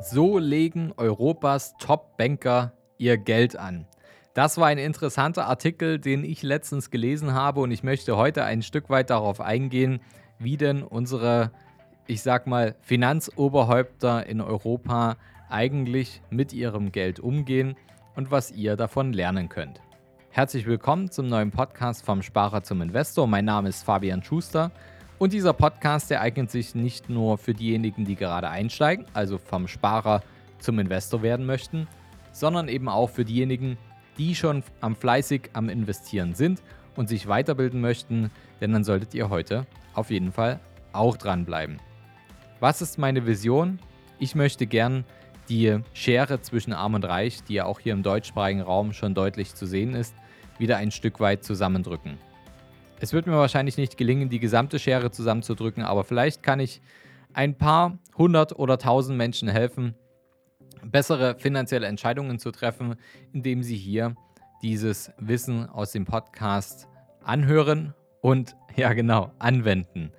So legen Europas Top-Banker ihr Geld an. Das war ein interessanter Artikel, den ich letztens gelesen habe und ich möchte heute ein Stück weit darauf eingehen, wie denn unsere, ich sag mal, Finanzoberhäupter in Europa eigentlich mit ihrem Geld umgehen und was ihr davon lernen könnt. Herzlich willkommen zum neuen Podcast vom Sparer zum Investor. Mein Name ist Fabian Schuster. Und dieser Podcast, der eignet sich nicht nur für diejenigen, die gerade einsteigen, also vom Sparer zum Investor werden möchten, sondern eben auch für diejenigen, die schon am fleißig am Investieren sind und sich weiterbilden möchten, denn dann solltet ihr heute auf jeden Fall auch dranbleiben. Was ist meine Vision? Ich möchte gern die Schere zwischen Arm und Reich, die ja auch hier im deutschsprachigen Raum schon deutlich zu sehen ist, wieder ein Stück weit zusammendrücken. Es wird mir wahrscheinlich nicht gelingen, die gesamte Schere zusammenzudrücken, aber vielleicht kann ich ein paar hundert oder tausend Menschen helfen, bessere finanzielle Entscheidungen zu treffen, indem sie hier dieses Wissen aus dem Podcast anhören und ja genau anwenden.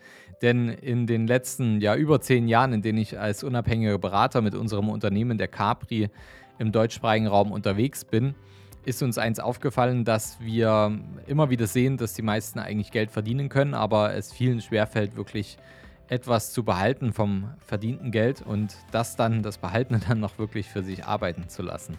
Denn in den letzten ja über zehn Jahren, in denen ich als unabhängiger Berater mit unserem Unternehmen der Capri im deutschsprachigen Raum unterwegs bin, ist uns eins aufgefallen, dass wir immer wieder sehen, dass die meisten eigentlich Geld verdienen können, aber es vielen schwerfällt, wirklich etwas zu behalten vom verdienten Geld und das dann, das Behaltene dann noch wirklich für sich arbeiten zu lassen.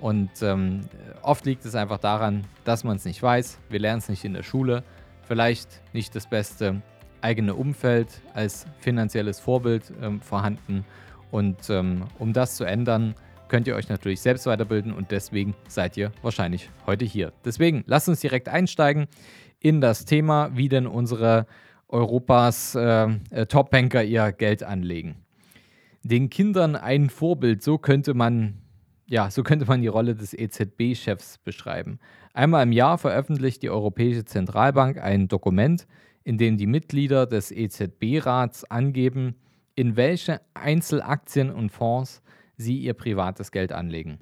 Und ähm, oft liegt es einfach daran, dass man es nicht weiß. Wir lernen es nicht in der Schule. Vielleicht nicht das beste eigene Umfeld als finanzielles Vorbild ähm, vorhanden. Und ähm, um das zu ändern, könnt ihr euch natürlich selbst weiterbilden und deswegen seid ihr wahrscheinlich heute hier. Deswegen lasst uns direkt einsteigen in das Thema, wie denn unsere Europas äh, äh, Top-Banker ihr Geld anlegen. Den Kindern ein Vorbild, so könnte man ja, so könnte man die Rolle des EZB-Chefs beschreiben. Einmal im Jahr veröffentlicht die Europäische Zentralbank ein Dokument, in dem die Mitglieder des EZB-Rats angeben, in welche Einzelaktien und Fonds sie ihr privates Geld anlegen.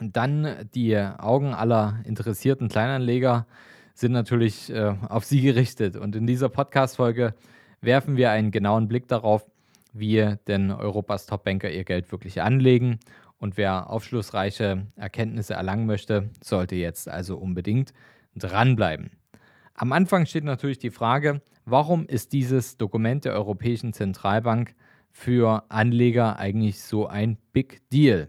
Dann die Augen aller interessierten Kleinanleger sind natürlich äh, auf sie gerichtet. Und in dieser Podcast-Folge werfen wir einen genauen Blick darauf, wie denn Europas Topbanker ihr Geld wirklich anlegen. Und wer aufschlussreiche Erkenntnisse erlangen möchte, sollte jetzt also unbedingt dranbleiben. Am Anfang steht natürlich die Frage, warum ist dieses Dokument der Europäischen Zentralbank für Anleger eigentlich so ein Big Deal.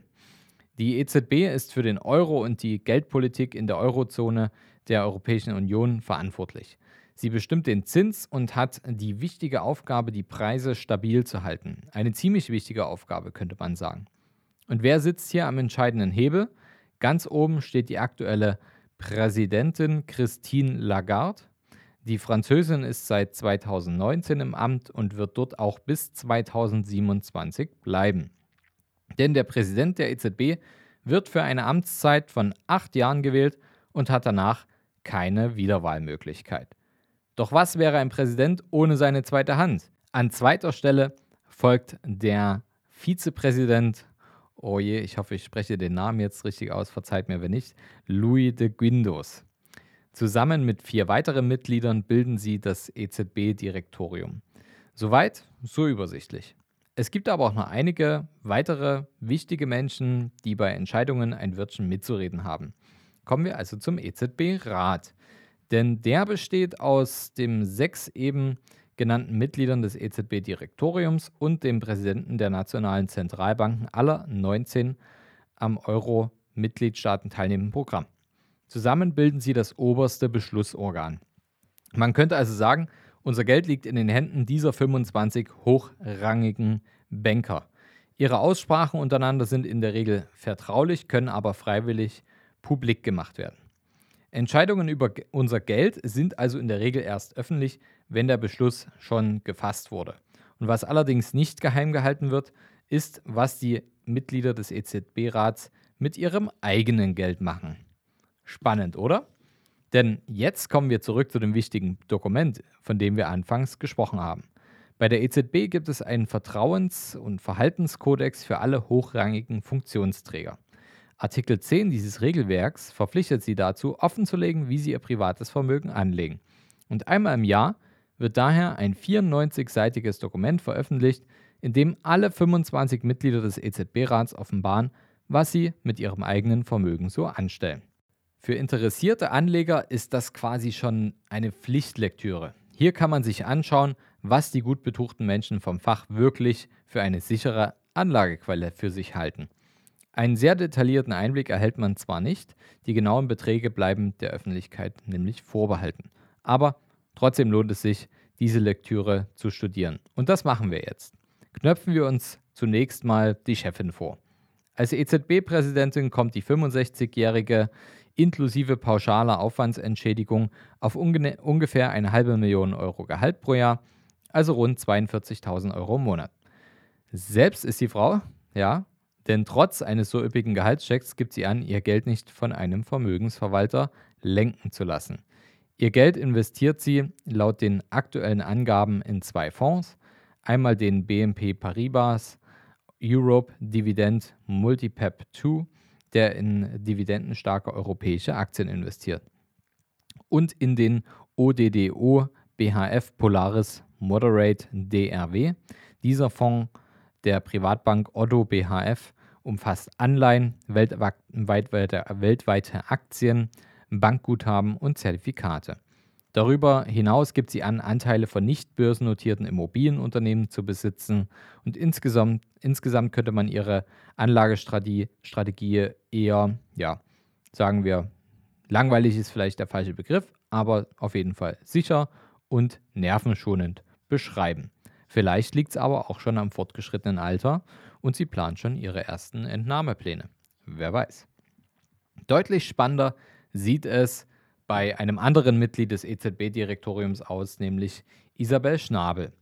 Die EZB ist für den Euro und die Geldpolitik in der Eurozone der Europäischen Union verantwortlich. Sie bestimmt den Zins und hat die wichtige Aufgabe, die Preise stabil zu halten. Eine ziemlich wichtige Aufgabe, könnte man sagen. Und wer sitzt hier am entscheidenden Hebel? Ganz oben steht die aktuelle Präsidentin Christine Lagarde. Die Französin ist seit 2019 im Amt und wird dort auch bis 2027 bleiben. Denn der Präsident der EZB wird für eine Amtszeit von acht Jahren gewählt und hat danach keine Wiederwahlmöglichkeit. Doch was wäre ein Präsident ohne seine zweite Hand? An zweiter Stelle folgt der Vizepräsident, oh je, ich hoffe, ich spreche den Namen jetzt richtig aus, verzeiht mir, wenn nicht, Louis de Guindos. Zusammen mit vier weiteren Mitgliedern bilden sie das EZB-Direktorium. Soweit, so übersichtlich. Es gibt aber auch noch einige weitere wichtige Menschen, die bei Entscheidungen ein Wörtchen mitzureden haben. Kommen wir also zum EZB-Rat. Denn der besteht aus den sechs eben genannten Mitgliedern des EZB-Direktoriums und dem Präsidenten der nationalen Zentralbanken aller 19 am Euro-Mitgliedstaaten teilnehmenden Programm. Zusammen bilden sie das oberste Beschlussorgan. Man könnte also sagen, unser Geld liegt in den Händen dieser 25 hochrangigen Banker. Ihre Aussprachen untereinander sind in der Regel vertraulich, können aber freiwillig publik gemacht werden. Entscheidungen über unser Geld sind also in der Regel erst öffentlich, wenn der Beschluss schon gefasst wurde. Und was allerdings nicht geheim gehalten wird, ist, was die Mitglieder des EZB-Rats mit ihrem eigenen Geld machen. Spannend, oder? Denn jetzt kommen wir zurück zu dem wichtigen Dokument, von dem wir anfangs gesprochen haben. Bei der EZB gibt es einen Vertrauens- und Verhaltenskodex für alle hochrangigen Funktionsträger. Artikel 10 dieses Regelwerks verpflichtet sie dazu, offenzulegen, wie sie ihr privates Vermögen anlegen. Und einmal im Jahr wird daher ein 94-seitiges Dokument veröffentlicht, in dem alle 25 Mitglieder des EZB-Rats offenbaren, was sie mit ihrem eigenen Vermögen so anstellen. Für interessierte Anleger ist das quasi schon eine Pflichtlektüre. Hier kann man sich anschauen, was die gut betuchten Menschen vom Fach wirklich für eine sichere Anlagequelle für sich halten. Einen sehr detaillierten Einblick erhält man zwar nicht, die genauen Beträge bleiben der Öffentlichkeit nämlich vorbehalten. Aber trotzdem lohnt es sich, diese Lektüre zu studieren. Und das machen wir jetzt. Knöpfen wir uns zunächst mal die Chefin vor. Als EZB-Präsidentin kommt die 65-jährige inklusive pauschaler Aufwandsentschädigung auf ungefähr eine halbe Million Euro Gehalt pro Jahr, also rund 42.000 Euro im Monat. Selbst ist die Frau, ja, denn trotz eines so üppigen Gehaltschecks gibt sie an, ihr Geld nicht von einem Vermögensverwalter lenken zu lassen. Ihr Geld investiert sie laut den aktuellen Angaben in zwei Fonds, einmal den BNP Paribas Europe Dividend Multipep 2 der in dividendenstarke europäische Aktien investiert. Und in den ODDO BHF Polaris Moderate DRW. Dieser Fonds der Privatbank Otto BHF umfasst Anleihen, weltweite, weltweite Aktien, Bankguthaben und Zertifikate. Darüber hinaus gibt sie an, Anteile von nicht börsennotierten Immobilienunternehmen zu besitzen und insgesamt, insgesamt könnte man ihre Anlagestrategie Strategie eher, ja, sagen wir, langweilig ist vielleicht der falsche Begriff, aber auf jeden Fall sicher und nervenschonend beschreiben. Vielleicht liegt es aber auch schon am fortgeschrittenen Alter und sie plant schon ihre ersten Entnahmepläne. Wer weiß. Deutlich spannender sieht es bei einem anderen Mitglied des EZB-Direktoriums aus, nämlich Isabel Schnabel.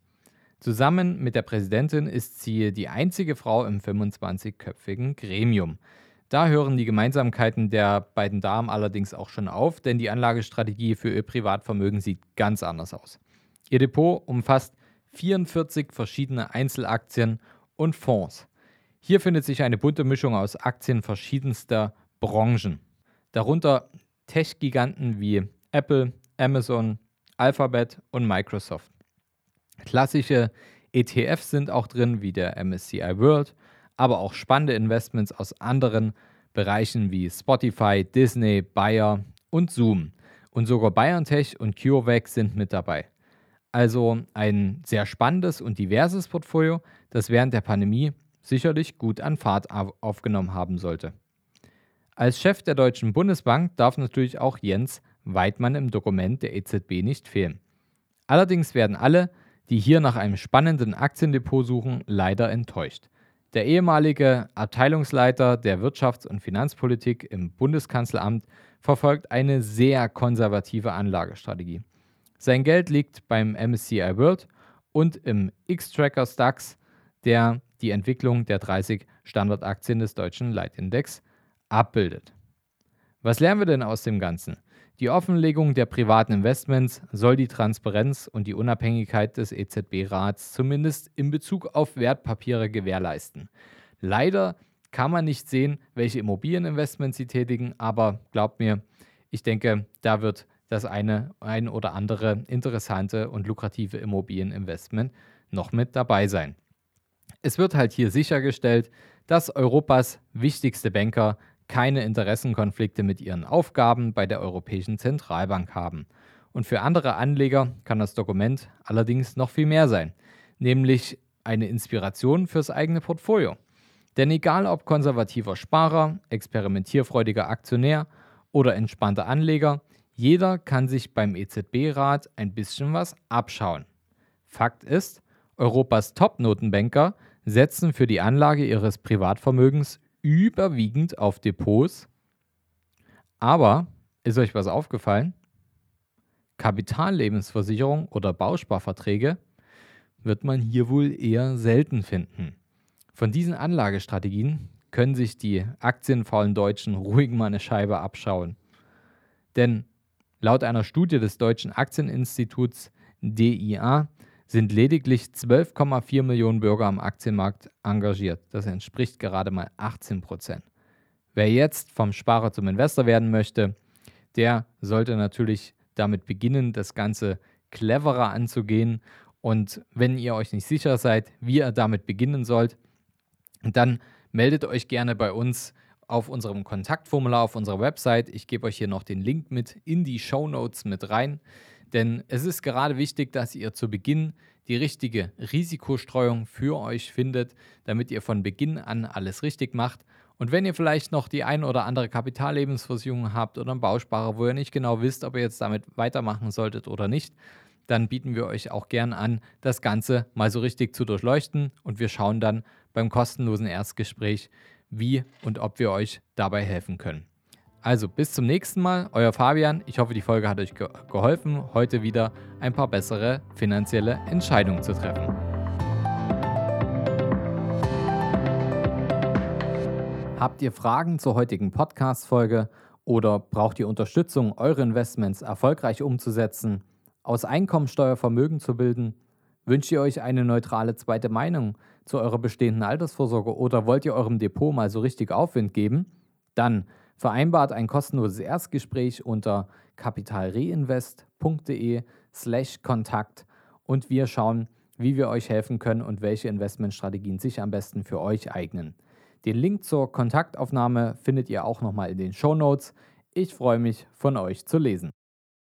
Zusammen mit der Präsidentin ist sie die einzige Frau im 25-köpfigen Gremium. Da hören die Gemeinsamkeiten der beiden Damen allerdings auch schon auf, denn die Anlagestrategie für ihr Privatvermögen sieht ganz anders aus. Ihr Depot umfasst 44 verschiedene Einzelaktien und Fonds. Hier findet sich eine bunte Mischung aus Aktien verschiedenster Branchen. Darunter Tech-Giganten wie Apple, Amazon, Alphabet und Microsoft. Klassische ETFs sind auch drin, wie der MSCI World, aber auch spannende Investments aus anderen Bereichen wie Spotify, Disney, Bayer und Zoom. Und sogar BioNTech und CureVac sind mit dabei. Also ein sehr spannendes und diverses Portfolio, das während der Pandemie sicherlich gut an Fahrt aufgenommen haben sollte. Als Chef der Deutschen Bundesbank darf natürlich auch Jens Weidmann im Dokument der EZB nicht fehlen. Allerdings werden alle, die hier nach einem spannenden Aktiendepot suchen, leider enttäuscht. Der ehemalige Abteilungsleiter der Wirtschafts- und Finanzpolitik im Bundeskanzleramt verfolgt eine sehr konservative Anlagestrategie. Sein Geld liegt beim MSCI World und im X-Tracker DAX, der die Entwicklung der 30 Standardaktien des deutschen Leitindex abbildet. Was lernen wir denn aus dem Ganzen? Die Offenlegung der privaten Investments soll die Transparenz und die Unabhängigkeit des EZB-Rats zumindest in Bezug auf Wertpapiere gewährleisten. Leider kann man nicht sehen, welche Immobilieninvestments sie tätigen, aber glaubt mir, ich denke, da wird das eine ein oder andere interessante und lukrative Immobilieninvestment noch mit dabei sein. Es wird halt hier sichergestellt, dass Europas wichtigste Banker keine Interessenkonflikte mit ihren Aufgaben bei der Europäischen Zentralbank haben. Und für andere Anleger kann das Dokument allerdings noch viel mehr sein, nämlich eine Inspiration fürs eigene Portfolio. Denn egal ob konservativer Sparer, experimentierfreudiger Aktionär oder entspannter Anleger, jeder kann sich beim EZB-Rat ein bisschen was abschauen. Fakt ist, Europas Top-Notenbanker setzen für die Anlage ihres Privatvermögens überwiegend auf Depots. Aber ist euch was aufgefallen? Kapitallebensversicherung oder Bausparverträge wird man hier wohl eher selten finden. Von diesen Anlagestrategien können sich die aktienfaulen Deutschen ruhig mal eine Scheibe abschauen. Denn laut einer Studie des Deutschen Aktieninstituts DIA sind lediglich 12,4 Millionen Bürger am Aktienmarkt engagiert. Das entspricht gerade mal 18 Prozent. Wer jetzt vom Sparer zum Investor werden möchte, der sollte natürlich damit beginnen, das Ganze cleverer anzugehen Und wenn ihr euch nicht sicher seid, wie ihr damit beginnen sollt, dann meldet euch gerne bei uns auf unserem Kontaktformular auf unserer Website. Ich gebe euch hier noch den Link mit in die Show Notes mit rein. Denn es ist gerade wichtig, dass ihr zu Beginn die richtige Risikostreuung für euch findet, damit ihr von Beginn an alles richtig macht. Und wenn ihr vielleicht noch die ein oder andere Kapitallebensversicherung habt oder einen Bausparer, wo ihr nicht genau wisst, ob ihr jetzt damit weitermachen solltet oder nicht, dann bieten wir euch auch gern an, das Ganze mal so richtig zu durchleuchten und wir schauen dann beim kostenlosen Erstgespräch, wie und ob wir euch dabei helfen können. Also bis zum nächsten Mal, euer Fabian. Ich hoffe, die Folge hat euch ge geholfen, heute wieder ein paar bessere finanzielle Entscheidungen zu treffen. Habt ihr Fragen zur heutigen Podcast-Folge oder braucht ihr Unterstützung, eure Investments erfolgreich umzusetzen, aus Einkommensteuer Vermögen zu bilden? Wünscht ihr euch eine neutrale zweite Meinung zu eurer bestehenden Altersvorsorge oder wollt ihr eurem Depot mal so richtig Aufwind geben? Dann Vereinbart ein kostenloses Erstgespräch unter kapitalreinvest.de slash Kontakt und wir schauen, wie wir euch helfen können und welche Investmentstrategien sich am besten für euch eignen. Den Link zur Kontaktaufnahme findet ihr auch nochmal in den Show Notes. Ich freue mich, von euch zu lesen.